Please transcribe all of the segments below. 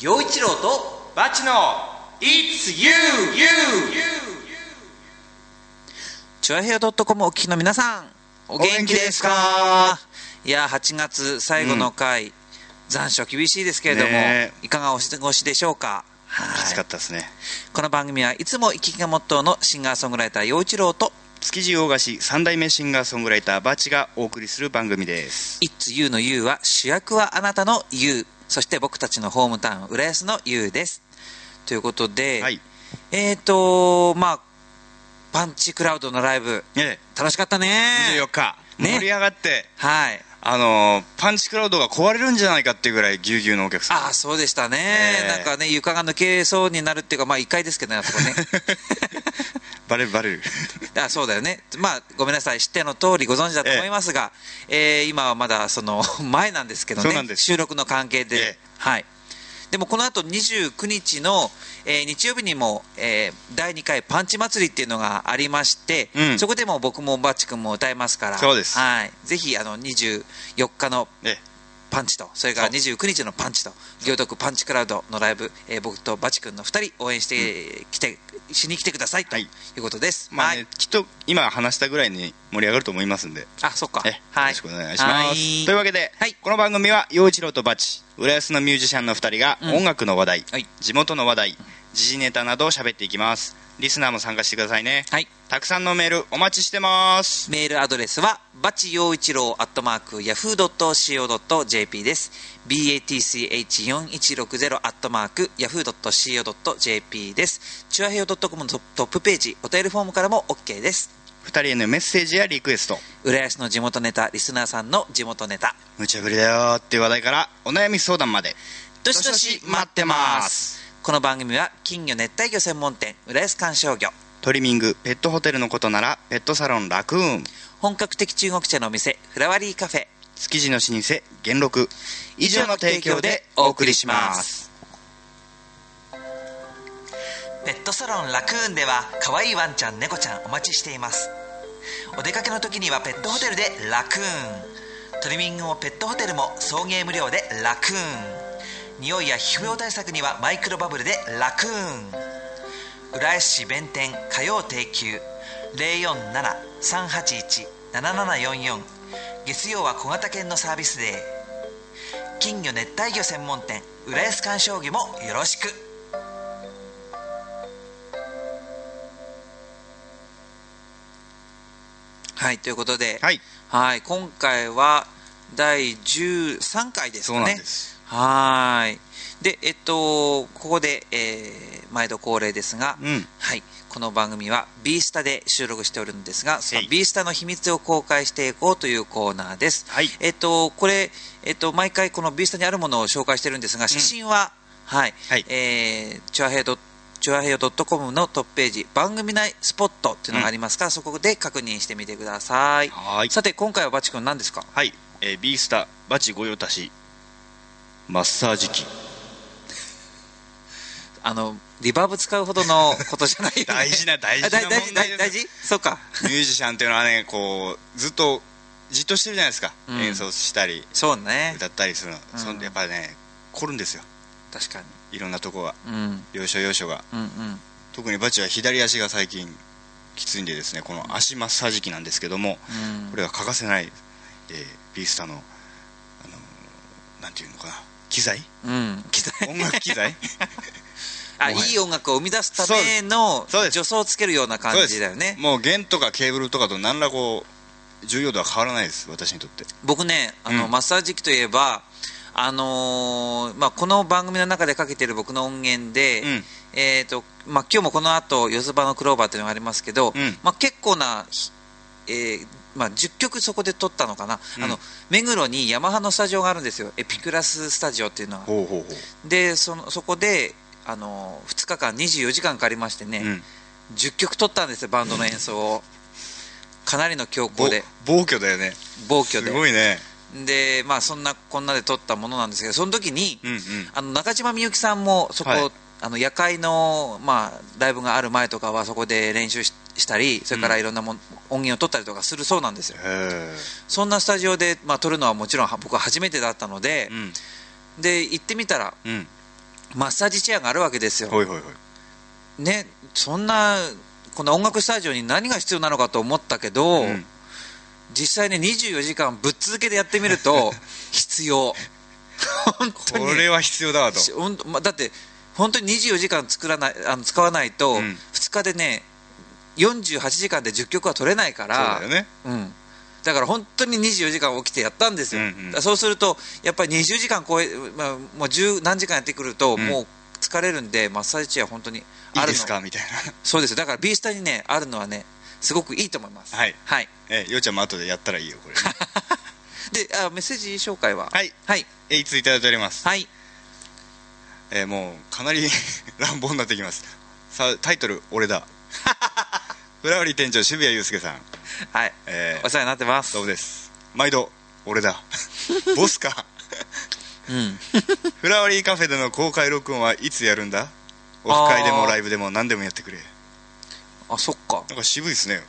陽一郎とバチの It's you, you, チュアヘアドットコムお聞きの皆さんお元気ですか？いや8月最後の回、残暑厳しいですけれども、ねいかがお過ごしでしょうか？はい。きつかったですね。この番組はいつも生きがモットーのシンガーソングライター陽一郎と築地大菓子三代目シンガーソングライターバチがお送りする番組です「It's You」の You は主役はあなたの You そして僕たちのホームタウン浦安の You です。ということで、はい。えーとまあパンチクラウドのライブね楽しかったね。24日、ね。盛り上がって。はい。あのーパンチクラウドが壊れるんじゃないかっていうぐらいぎゅうぎゅうのお客さん。ああそうでしたね、ええ。なんかね床が抜けそうになるっていうかまあ1階ですけどねあそこね バレるバレる。あそうだよね。まあごめんなさい。知っての通りご存知だと思いますが、えー今はまだその 前なんですけどね。収録の関係で、ええ。はい。でもこの後29日の、えー日曜日にも、えー第2回パンチ祭りっていうのがありまして、うん。そこでも僕もバッチ君も歌いますから。そうです。はい、ぜひあの24日のえパンチとそれから29日のパンチと行徳パンチクラウドのライブ、えー僕とバチ君の2人応援してきて、しに来てくださいとはい。いうことです、まあね、はい。きっと今話したぐらいに盛り上がると思いますんで。あそっか。はい。ろしくお願いします、はい。というわけで、はい。この番組は陽一郎とバチ浦安のミュージシャンの2人がうん。音楽の話題、はい。地元の話題時事ネタなどを喋っていきますリスナーも参加してくださいね。はい。たくさんのメールお待ちしてます。メールアドレスはバチ陽一郎アットマークヤフー .co.jp です。Batch4160 アットマークヤフー .co.jp です。チュアヘオ .com のトップページお便りフォームからも OK です。2人へのメッセージやリクエスト。浦安の地元ネタリスナーさんの地元ネタ。無茶ぶりだよっていう話題からお悩み相談まで。どしどし待ってますこの番組は金魚熱帯魚専門店浦安観賞魚。トリミングペットホテルのことならペットサロンラクーン。本格的中国茶のお店フラワリーカフェ。築地の老舗元禄。以上の提供でお送りします。ペットサロンラクーンでは可愛いワンちゃん猫ちゃんお待ちしています。お出かけの時にはペットホテルでラクーン。トリミングもペットホテルも送迎無料でラクーン匂いや皮膚病対策にはマイクロバブルでラクーン。浦安市弁天火曜定休。047-381-7744月曜は小型犬のサービスデー。金魚熱帯魚専門店浦安観賞魚もよろしく。はいということで、はい。はい今回は第13回ですかね。そうなんですはーい。でえっとここで、えー毎度恒例ですが、うん。はい。この番組は B スタで収録しておるんですがそのはい。B スタの秘密を公開していこうというコーナーです、はい。えっとこれ、えっと、毎回この B スタにあるものを紹介してるんですが写真は、はい、はい。えーチュアヘイドチュアヘイド .com のトップページ番組内スポットっていうのがありますから、そこで確認してみてください。はい。さて今回はバチ君何ですか？はい、えー、ビースタバチ御用達マッサージ機。あのリバーブ使うほどのことじゃないよね。大事な大事な問題です大事そうか。ミュージシャンっていうのはねこうずっとじっとしてるじゃないですか、うん。演奏したりそうね。歌ったりするの、うん。そんやっぱりね凝るんですよ。確かに。いろんなとこが。うん。要所要所が。うんうん。特にバチは左足が最近きついんでですねこの足マッサージ機なんですけどもうん。これは欠かせない、えービースタの、あのーなんていうのかな機材？うん。機材？音楽機材？あいい音楽を生み出すための助走をつけるような感じだよね。もう弦とかケーブルとかと何らこう重要度は変わらないです私にとって。僕ねあの、うん。マッサージ機といえばあのーまあ、この番組の中でかけてる僕の音源で、うん。えーとまあ、今日もこの後四つ葉のクローバーっていうのがありますけど、うん。まあ、結構な、ひえーまあ、10曲そこで撮ったのかな、うん。あの目黒にヤマハのスタジオがあるんですよ。エピクラススタジオっていうのは。ほうほうほでそのそこであの2日間24時間かかりましてね、う、うん、10曲撮ったんですよバンドの演奏を。かなりの強ぼ行で。暴挙だよね。暴挙で。すごいね。でまあそんなこんなで撮ったものなんですけどその時に、うんうん。あの中島みゆきさんもそこ、はい。あの夜会の、まあ、ライブがある前とかはそこで練習ししたりそれからいろんなもん、音源を取ったりとかするそうなんですよ。へそんなスタジオで、まあ、撮るのはもちろん僕は初めてだったのでえ、うん。で行ってみたらうん。マッサージチェアがあるわけですよ。ねそんなこの音楽スタジオに何が必要なのかと思ったけど、うん。実際ね24時間ぶっ続けでやってみると 必要。本当に。これは必要だわと。だって本当に24時間作らないあの使わないと、うん。2日でね48時間で10曲は取れないかそうらだよね。うん、だから本当に24時間起きてやったんですよ、うんうん。そうするとやっぱり20時間超え、まあ、もう10何時間やってくると、うん。もう疲れるんでマッサージチェア本当にいあるの。いですか？みたいそうですよ。だから B スタにねあるのはねすごくいいと思います。はい。はい、なえようちゃんも後でやったらいいよこれ。ね であメッセージ紹介は？はい。はい。えいついただいております。はい。えーもうかなり 乱暴になってきます。さあタイトル「俺だ」フラワリー店長渋谷祐介さん、はい。えーお世話になってます。どうもです。毎度俺だ。ボスか。うん。フラワリーカフェでの公開録音はいつやるんだ？オフ会でもライブでも何でもやってくれ。あそっか。なんか渋いですね。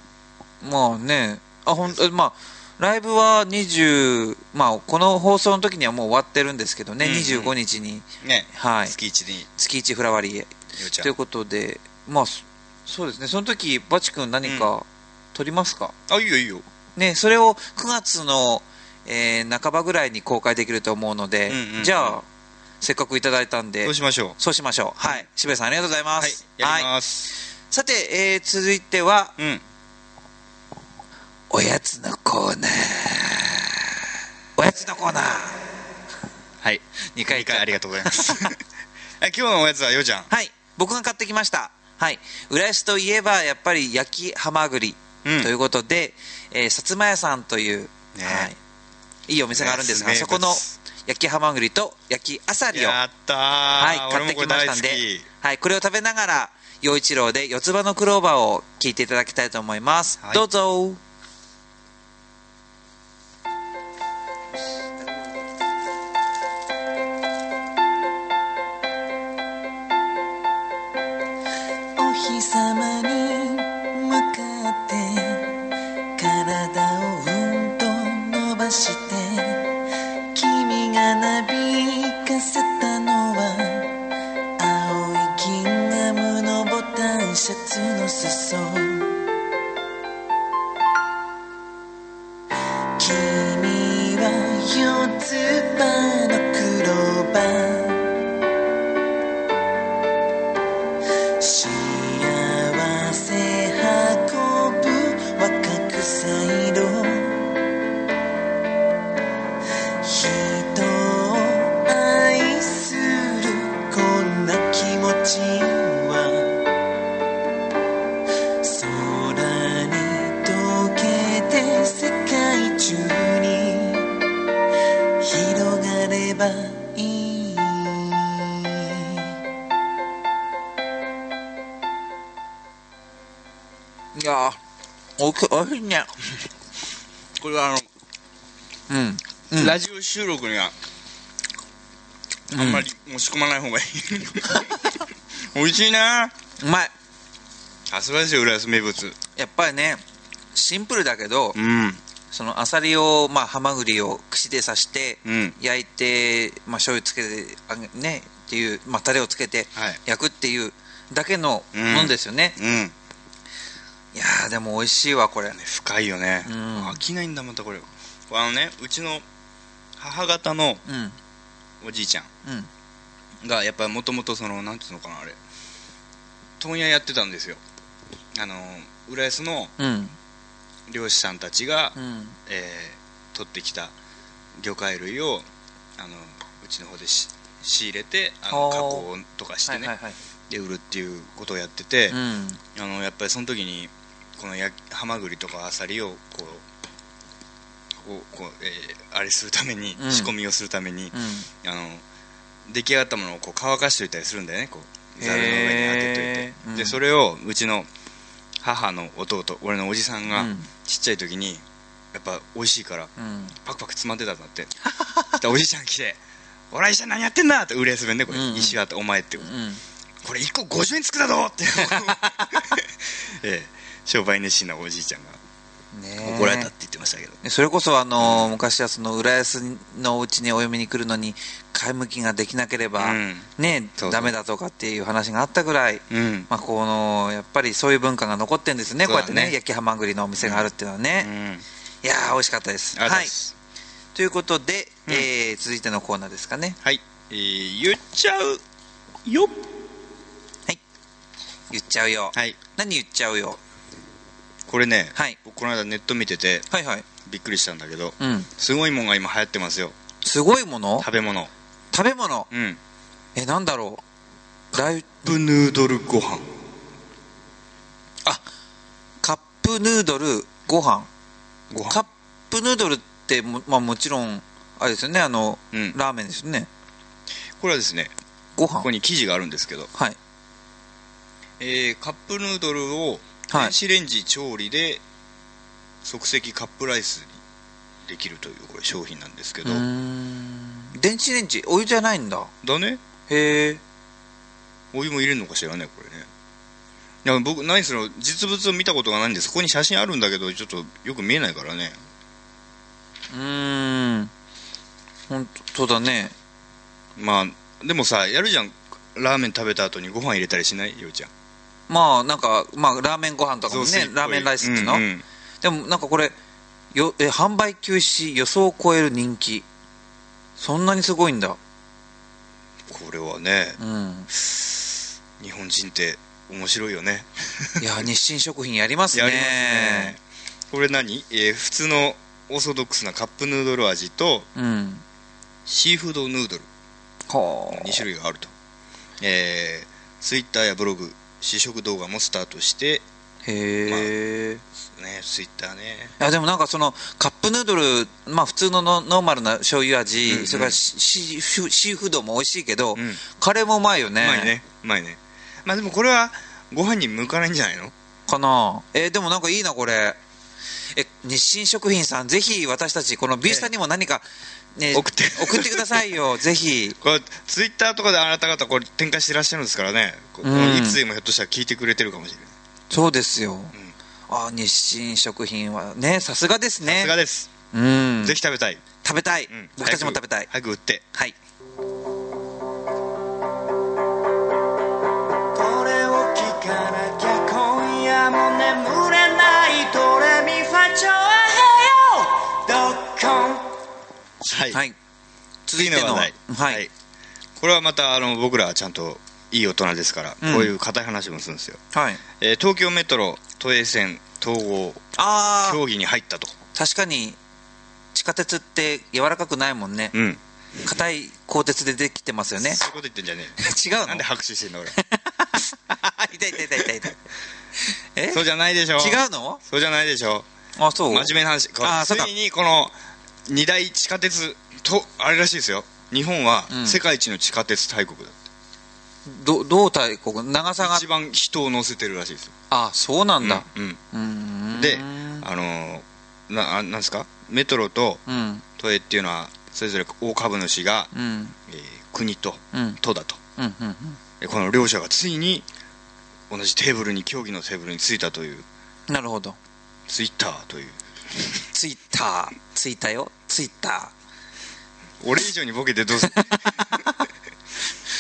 まあね。あほんえまあライブは20まあこの放送の時にはもう終わってるんですけどね、うんうん。25日に。ね。はい。月一に。月一フラワリー。ということでまあそそうですね。その時バチ君何か撮りますか、あいいよいいよ。ねそれを9月の、えー半ばぐらいに公開できると思うので、うんうんうんじゃあせっかくいただいたんでそうしましょそうしましょう。はい。渋谷さんありがとうございまうはい。はい。さて、えー続いてはうん。おやつのコーナー。おやつのコーナー。はい。2回2回ありがとうございます。はい今日のおやつはようちゃんはい。僕が買ってきましたはい。浦安といえばやっぱり焼きハマグリうん。ということで、えー薩摩屋さんという、ね。はい、いいお店があるんですが、そこの焼きハマグリと焼きアサリを、はい、買俺ってきましたんでき、はい、これを食べながら陽一郎で四つ葉のクローバーを聞いていただきたいと思います、はい。どうぞおおいしいね。これはあの、うん。うん。ラジオ収録にはあんまり持ち込まない方がいい、美味しいな。うまい。さすがですよ浦安名物。やっぱりねシンプルだけどうん。そのアサリをまあハマグリを串で刺してうん。焼いてまあ醤油つけてあげねっていうまあタレをつけてはい。焼くっていうだけのもんですよね、うんいやーでも美味しいわこれ。深いよね、うん。飽きないんだまたこれ。あのねうちの母方のうん。おじいちゃうん。んがやっぱりもともとそのなんていうのかなあれ。問屋やってたんですよ。あの浦安のうん。漁師さんたちが、うん。えー取ってきた魚介類をあのうちの方でし仕入れてあの加工とかしてね、はいはいはい。で売るっていうことをやってて、うん。あのやっぱりその時にこのやハマグリとかアサリをこうこうこう、えーあれするために、うん仕込みをするために、うん。あの出来上がったものをこう乾かしておいたりするんだよねこうざるの上に当てといて。うん。でそれをうちの母の弟俺のおじさんがうん。ちっちゃい時にやっぱ美味しいからうん。パクパクつまんでたんだって。おじいちゃん来て「おらいちゃん何やってんだ!」って浦安弁でこれ、うん。うん石川ってお前って。うん。これ1個50円つくだぞって。ええ商売熱心なおじいちゃんが怒られたって言ってましたけど。ねそれこそあの昔はその浦安のお家にお嫁に来るのに買い向きができなければ、うん。ねそうそう。ダメだとかっていう話があったぐらい、うん。まあ、このやっぱりそういう文化が残ってるんですね。こうやってね焼きハマグリのお店があるっていうのはうね、ん。いやー美味しかったです。はい。ということで、うん。えー続いてのコーナーですかね。はい、えー言っちゃうよ。言っちゃうよ、はい。何言っちゃうよこれね、はい。僕この間ネット見ててはいはい。びっくりしたんだけどうん。すごいもんが今流行ってますよ。すごいもの？食べ物。食べ物？うん。えなんだろう？カップヌードルご飯。あカップヌードルご飯。ご飯。カップヌードルっても,、まあ、もちろんあれですよね。あの、うん。ラーメンですよね。これはですねご飯。ここに生地があるんですけど、はい。えーカップヌードルをはい。電子レンジ調理で即席カップライスにできるというこれ商品なんですけど。うーん。電子レンジお湯じゃないんだ。だね。へえお湯も入れるのかしらねこれね。いや僕何しろ実物を見たことがないんですここに写真あるんだけどちょっとよく見えないからね。うーん。本当だね。まあでもさやるじゃん。ラーメン食べた後にご飯入れたりしない？ようちゃんまあなんか、まあ、ラーメンご飯とかもねラーメンライスっていうの、うんうん。でもなんかこれよえ販売休止予想を超える人気。そんなにすごいんだ。これはねうん。日本人って面白いよね。いや日清食品やりますね。やりますね。これ何、えー普通のオーソドックスなカップヌードル味とうん。シーフードヌードルはあ。2種類があると。えー、ツイッターやブログ試食動画もスタートしてへえ、ねツイッターね。いやでもなんかそのカップヌードルまあ普通のノノーマルな醤油味、うんうん。それからシシーフシードも美味しいけど、うん。カレーもうまいよね。うまいね。うまいね。まあでもこれはご飯に向かないんじゃないの？かな。えーでもなんかいいなこれ。え日清食品さんぜひ私たちこの B スタにも何か、ね、送って。送ってくださいよ。ぜひ。これツイッターとかであなた方これ展開してらっしゃるんですからね、こうん。いつでもひょっとしたら聞いてくれてるかもしれない。そうですよ、あ日清食品はねさすがですね。さすがです、うん。ぜひ食べたい、食べたい、うん。僕たちも食べたい。早く売って。はい。これを聞かなきゃ今夜も眠れない。ドレミファチョはい、はい。続い次てのの話題はい、これはまたあの僕らはちゃんといい大人ですから、うん。こういう硬い話もするんですよ、はい、えー東京メトロ都営線統合ああ協議に入ったと。確かに地下鉄って柔らかくないもんね。うん。硬い鋼鉄でできてますよね。そういうこと言ってんじゃね 違うなんで拍手してんの俺。痛い痛い痛い痛い痛い。え そうじゃないでしょ。違うの？そうじゃないでしょ。あそう？真面目な話。あーそうか。ついにこの二大地下鉄とあれらしいですよ。日本はうん。世界一の地下鉄大国だって、どどう大国？長さが？一番人を乗せてるらしいですよ。あそうなんだ。うんうーん。であのーなあなんですか？メトロとうん。都営っていうのはそれぞれ大株主が、うん。えー国とうん。都だと。うんうんでこの両者がついに同じテーブルに協議のテーブルについたという。うんなるほど。ツイッターというツイッター。ツイッターよ。ツイッタ俺以上にボケてどうする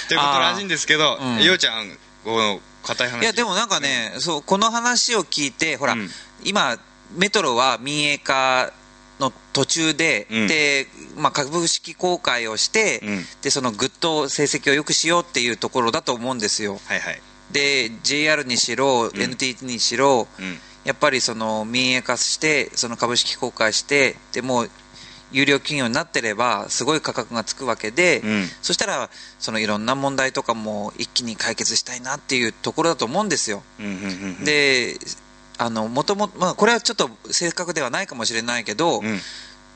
ということらしいんですけど、うん。ようちゃんこの硬い話。ーいやでもなんかね、そうこの話を聞いてほら、うん。今メトロは民営化の途中で、うん。で、まあ、株式公開をして、うん。でそのぐっと成績を良くしようっていうところだと思うんですよ。はいはい。で JR にしろ、ん。NTT にしろうんやっぱりその民営化してその株式公開してでもう有料企業になってればすごい価格がつくわけで、うん。そしたらそのいろんな問題とかも一気に解決したいなっていうところだと思うんですよ。うんうんうんうん。であのもともまあ、これはちょっと正確ではないかもしれないけど、うん。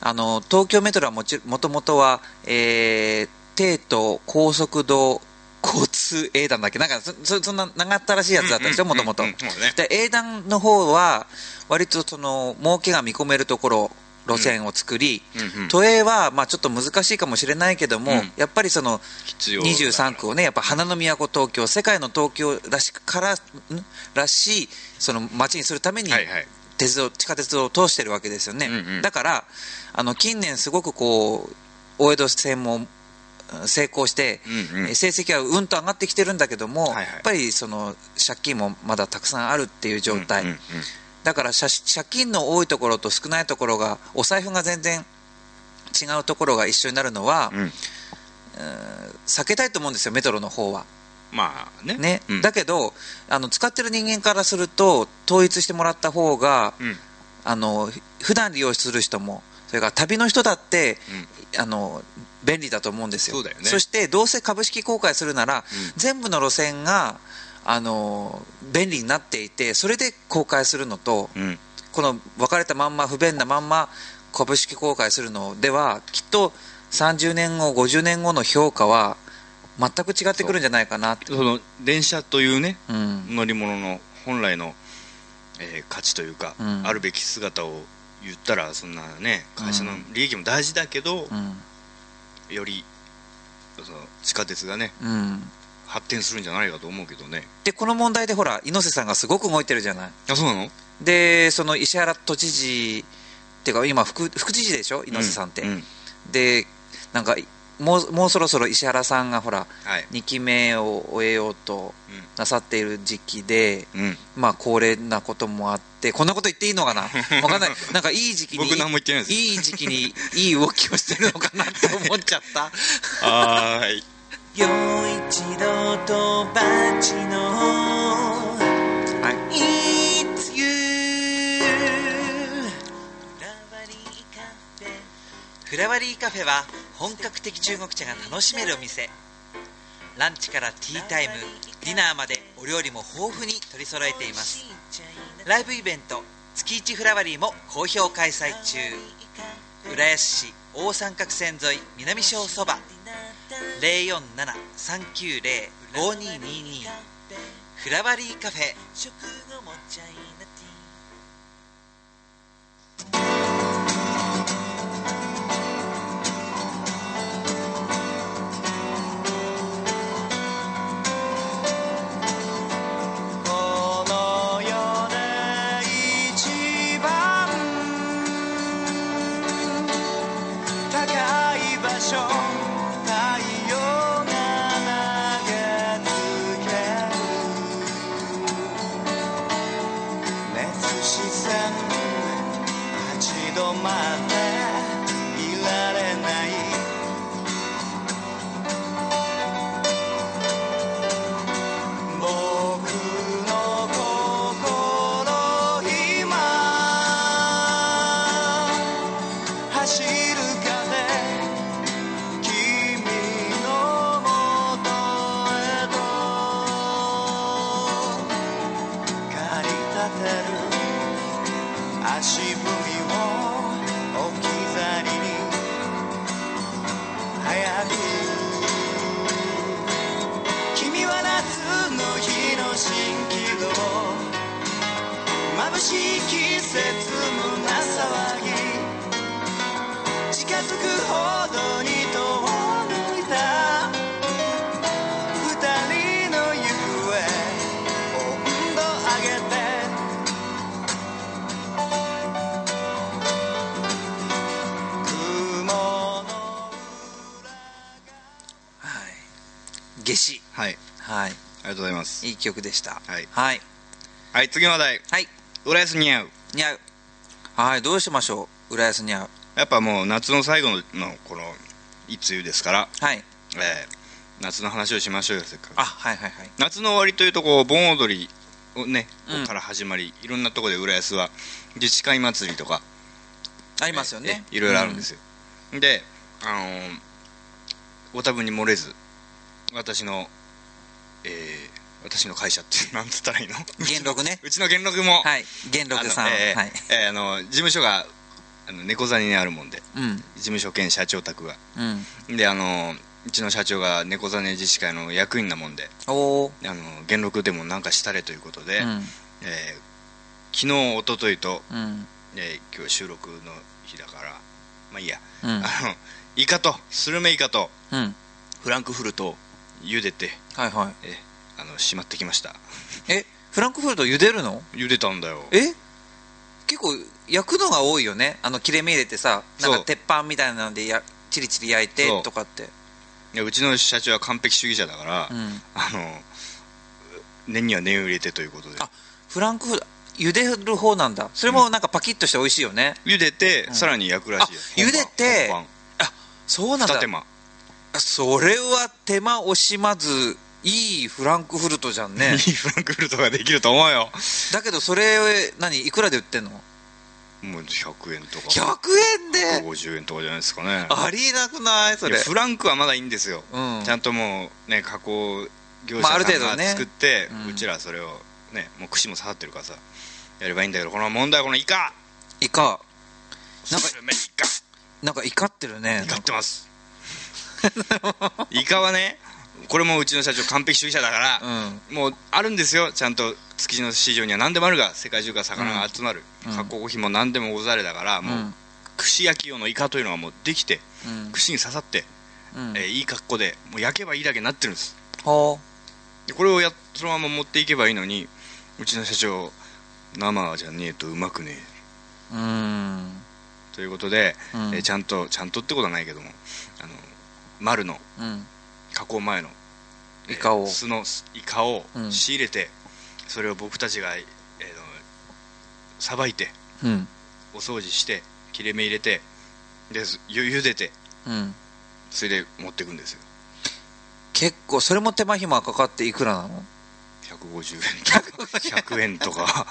あの東京メトロはもちもともとは、えー、帝都高速道交通英断だっけ？なんかそそそんな長ったらしいやつだったでしょ？もともと英断の方は割とその儲けが見込めるところ路線を作り、都営はまあちょっと難しいかもしれないけども、うん。やっぱりその必要だ23区をねやっぱ花の都東京世界の東京らしくからんらしいその街にするために鉄道地下鉄を通してるわけですよね、うんうん。だからあの近年すごくこう大江戸線もうん成功して、うんうん。え成績はうんと上がってきてるんだけども、はいはい。やっぱりその借金もまだたくさんあるっていう状態、うんうんうん。だから借借金の多いところと少ないところがお財布が全然違うところが一緒になるのは、うん。避けたいと思うんですよメトロの方は。まあね。ね、うん。だけどあの使ってる人間からすると統一してもらった方が、うん。あの普段利用する人もそれから旅の人だって、あの便利だと思うんですよ。ね。してどうせ株式公開するなら、全部の路線があの便利になっていてそれで公開するのと、うん。この分かれたまんま不便なまんま株式公開するのではきっと30年後50年後の評価は全く違ってくるんじゃないかなその電車というねうん。乗り物の本来の、えー価値というか、うん。あるべき姿を言ったらそんなね会社の利益も大事だけど、うん。よりその地下鉄がねうん。発展するんじゃないかと思うけどね。でこの問題でほら猪瀬さんがすごく動いてるじゃない。あそうなの？でその石原都知事っていうか今副副知事でしょ？猪瀬さんって、うんうん。でなんかもうもうそろそろ石原さんがほらはい。2期目を終えようとなさっている時期で、うん、うん、まあ高齢なこともあってこんなこと言っていいのかな？わかんない。なんかいい時期に僕何も言ってないです。いい時期にいい動きをしてるのかなって思っちゃった。はーい。陽一郎とバチのはい。It's you フラワリーカフェは本格的中国茶が楽しめるお店。ランチからティータイムディナーまでお料理も豊富に取り揃えています。ライブイベント月一フラワリーも好評開催中。浦安市大三角線沿い南小そば。047-390-5222フラワリーカフェ。高日の蜃気楼眩しい季節りがとうございます。いい曲でした。はい。はい、はい次の話題。はい、浦安に合う。にゃう。はいどうしましょう？浦安にゃう。やっぱもう夏の最後のこのいつゆですから、はい。えー夏の話をしましょうよせっかく。あはいはいはい。夏の終わりというとこう盆踊りをね、うん。から始まりいろんなところで浦安は自治会祭りとかありますよね。えいろいろあるんですよ、であのーご多分に漏れず私のえー私の会社ってなんつったらいいの？元禄ね。うちの元禄も、はい。元禄さん。あのえーはい。えーあの事務所があの猫座にあるもんで。うん。事務所兼社長宅が。うん。であのうちの社長が猫座ね自治会の役員なもんで。おおあの元禄でもなんかしたれということで、うん。えー昨日一昨日と、うん。えー今日収録の日だからまあいいや、うん。あのイカとスルメイカとうん。フランクフルトを茹でて、はいはい。えーあのしまってきました。えフランクフルト茹でるの？茹でたんだよ。え？結構焼くのが多いよね。あの切れ目入れてさなんか鉄板みたいなのでやチリチリ焼いてとかって。いやうちの社長は完璧主義者だから、うん。あの念には念を入れてということで。あフランクフルト茹でる方なんだ。それもなんかパキッとして美味しいよね、茹でて、ん。さらに焼くらしいよ。あ茹でてあそうなんだ。二手間それは手間惜しまずいいフランクフルトじゃんね。いいフランクフルトができると思うよ。だけどそれ何いくらで売ってんの？もう100円とか。100円で？150円とかじゃないですかね。ありえなくない？それ。フランクはまだいいんですよ、うん。ちゃんともうね加工業者まああさんがる程度ね。作って、うん。うちらそれをねもう串も刺さってるからさやればいいんだけどこの問題はこのイカ。イカ。なんかイカ。なんか怒ってるね。怒ってますイカはねこれもうちの社長完璧主義者だから、うん。もうあるんですよ。ちゃんと築地の市場には何でもあるが世界中から魚が集まる、うん。加工品も何でもござれだから、もううん串焼き用のイカというのがもうできてうん。串に刺さって、うん。えーいい格好でもう焼けばいいだけになってるんです。ほでこれをやそのまま持っていけばいいのにうちの社長生じゃねえとうまくねえ。ううん。ということで、うん。えーちゃんとちゃんとってことはないけどもあの丸のうん。加工前のイカを。えー酢のイカをうん。仕入れて、それを僕たちがえーのさばいてうん。お掃除して切れ目入れてでゆ茹でてうん。それで持っていくんですよ。結構それも手間暇かかっていくらなの？150円とか。100円とか。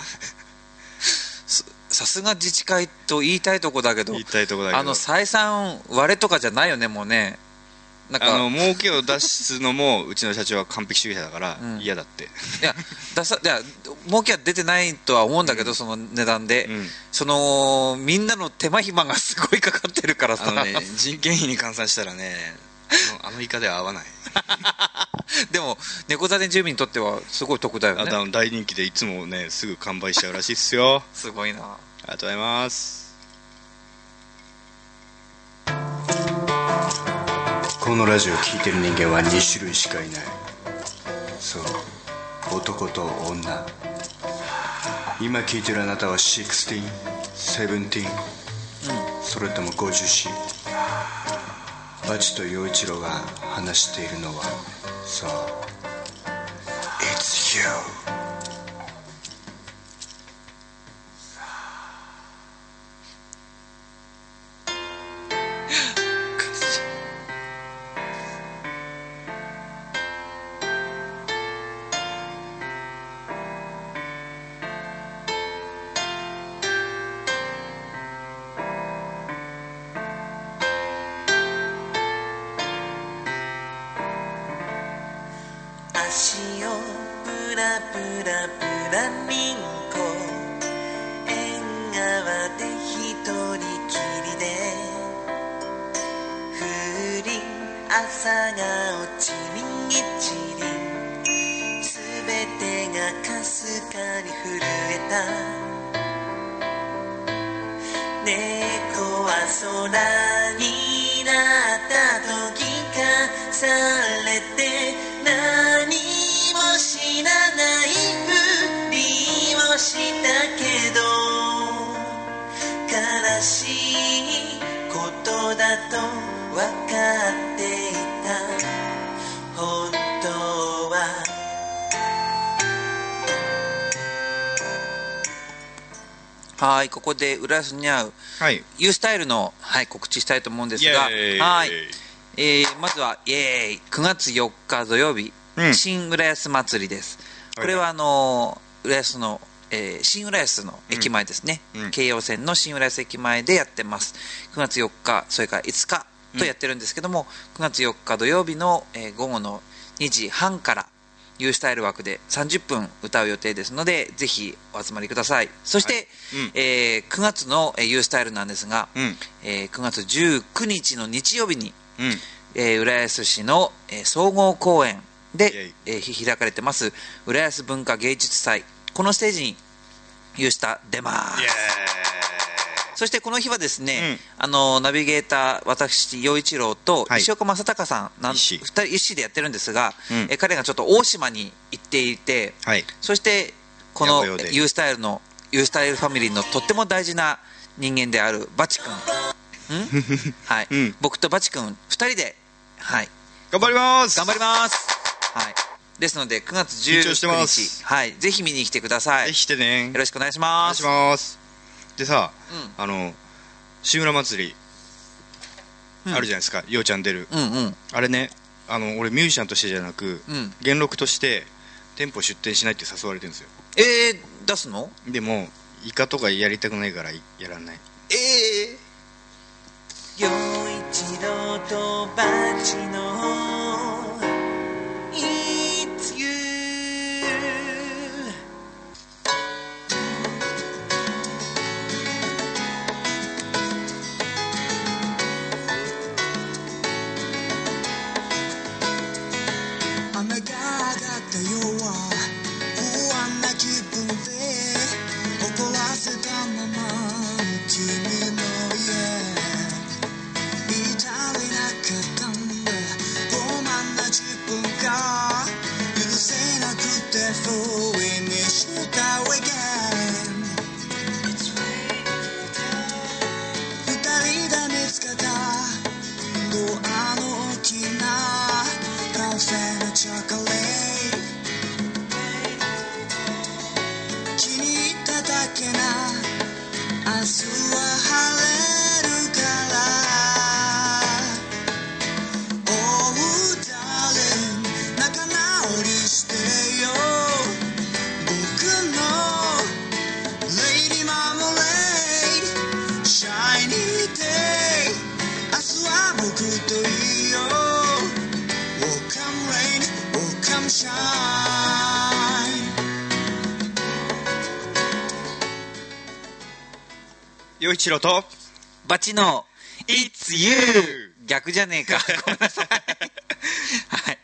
すさすが自治会と言いたいとこだけど言いたいとこだけど。あの採算割れとかじゃないよねもうねなんあかの儲けを出すのもうちの社長は完璧主義者だからうん。嫌だって、いや出さいや儲けは出てないとは思うんだけど、その値段で、うん。そのみんなの手間暇がすごいかかってるからさ、あのね人件費に換算したらねあのあのイカでは合わない。でも猫座で住民にとってはすごい得だよね。大人気でいつもねすぐ完売しちゃうらしいっすよ。すごいな。ありがとうございますこのラジオを聴いてる人間は2種類しかいないそう男と女今聞いてるあなたは 16?17? それとも 50C? バチと陽一郎が話しているのはそう It's you 足をブラブラブラリンコ。縁側で一人きりで。風鈴朝が落ちりんぎちり。んすべてがかすかに震えた。猫は空になった時かされしたけど悲しいことだと分かっていた。本当は。はいここで浦安に合う。はい。ユースタイルの、はい、告知したいと思うんですが。はい、えーまずはイエーイ。9月4日土曜日、うん。新浦安祭りです。はい。これはあのー浦安の、えー新浦安の駅前ですね、うん。京葉線の新浦安駅前でやってます。9月4日それから5日とやってるんですけども、9月4日土曜日の、えー午後の2時半からユースタイル枠で30分歌う予定ですのでぜひお集まりください。そして、はい。うん。えー9月の、えーユースタイルなんですが、うん。えー9月19日の日曜日に、うん。えー浦安市の、えー総合公園イェでイ、えーひ開かれてます浦安文化芸術祭。このステージにユー。スタ出まそしてこの日はですね、あのナビゲーター私陽一郎とはい。石岡正隆さんなん石2人一子でやってるんですが、うん。えー彼がちょっと大島に行っていてはい。そしてこのユースタイルのユースタイルファミリーのとっても大事な人間であるバチ君。ん？はい、うん。僕とバチ君2人ではい。頑張ります。頑張ります。はいですので9月緊張して19ます。日。はい。ぜひ見に来てください。ぜひ来てね。よろしくお願いしお願いします。ますでさ、うあの志村祭り、うん。あるじゃないですか。ようちゃん出る。うんうん。あれねあの俺ミュージシャンとしてじゃなく、うん。元禄として店舗出店しないって誘われてるんですよ。えー、出すの？でもイカとかやりたくないからやらない。ええ陽一郎とバチの陽一郎とバチの It's you! 逆じゃねえか。ごめんなさい。はい。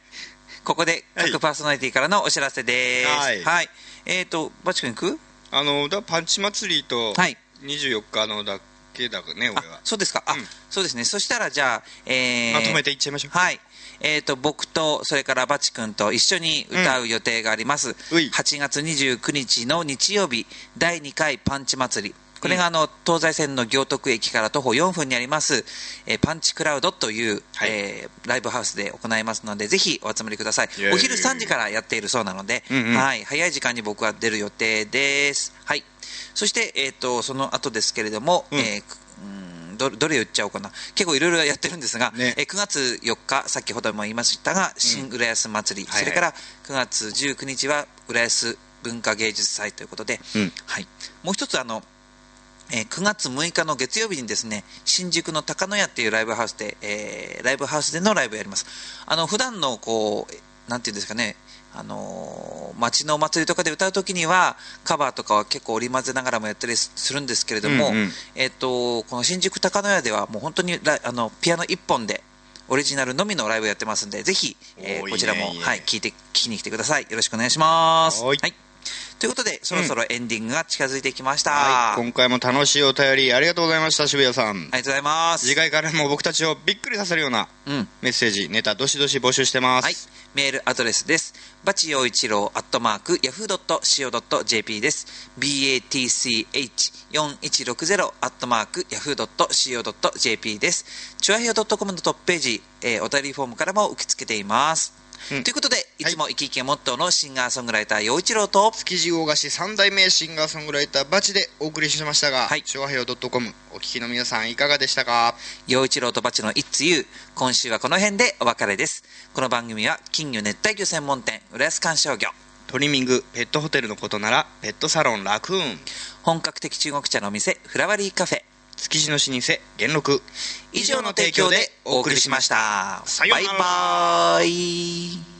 ここではい。各パーソナリティからのお知らせです。はい。えっ、とバチ君行く？あのだパンチ祭りとはい。24日のだけだねあ俺は。そうですか。あ、うん。そうですね。そしたらじゃあえーまとめていっちゃいましょう。はい。えー、と僕とそれからバチ君と一緒に歌う予定があります、うい。8月29日の日曜日第2回パンチ祭りこれがあの東西線の行徳駅から徒歩4分にあります、えーパンチクラウドという、はい。えーライブハウスで行いますのでぜひお集まりください。お昼3時からやっているそうなので、うんうん。はい、早い時間に僕は出る予定です。はい。そして、えー、とその後ですけれども、うん。えうんどどれ言っちゃおうかな。結構いろいろやってるんですが、ね。えー9月4日先ほども言いましたが新浦安祭り、はいはい。それから9月19日は浦安文化芸術祭ということで、うん。はい、もう一つあの、えー9月6日の月曜日にですね新宿の高野屋っていうライブハウスで、えーライブハウスでのライブやります。あの普段のこうえなんていうんですかねあのー街のお祭りとかで歌う時にはカバーとかは結構織り交ぜながらもやったりすするんですけれども、うんうん。えっとこの新宿高野屋ではもう本当にあのピアノ1本でオリジナルのみのライブやってますんでぜひ、えーこちらもいいねいいね。はい、聞いて聞きに来てください。よろしくお願いします。はいということでそろそろエンディングが近づいてきました、はい今回も楽しいお便りありがとうございました渋谷さんありがとうございます次回からも僕たちをびっくりさせるようなうんメッセージネタどしどし募集してます、はい、メールアドレスです。バチ陽一郎アットマークヤフー .co.jp です。batch4160 アットマークヤフー .co.jp です。チュアヘオ .com のトップページ、えーお便りフォームからも受け付けています。うんということで、いつも生き生きがモットーのシンガーソングライター陽一郎と、築地魚菓子三代目シンガーソングライターバチでお送りしましたが、はい昭和平洋 .com お聞きの皆さんいかがでしたか？陽一郎とバチの It's You。今週はこの辺でお別れです。この番組は金魚熱帯魚専門店、浦安観賞魚。トリミングペットホテルのことならペットサロンラクーン本格的中国茶のお店、フラワリーカフェ。築地の老舗元禄以上の提供でお送りしました。さようならバイバーイ。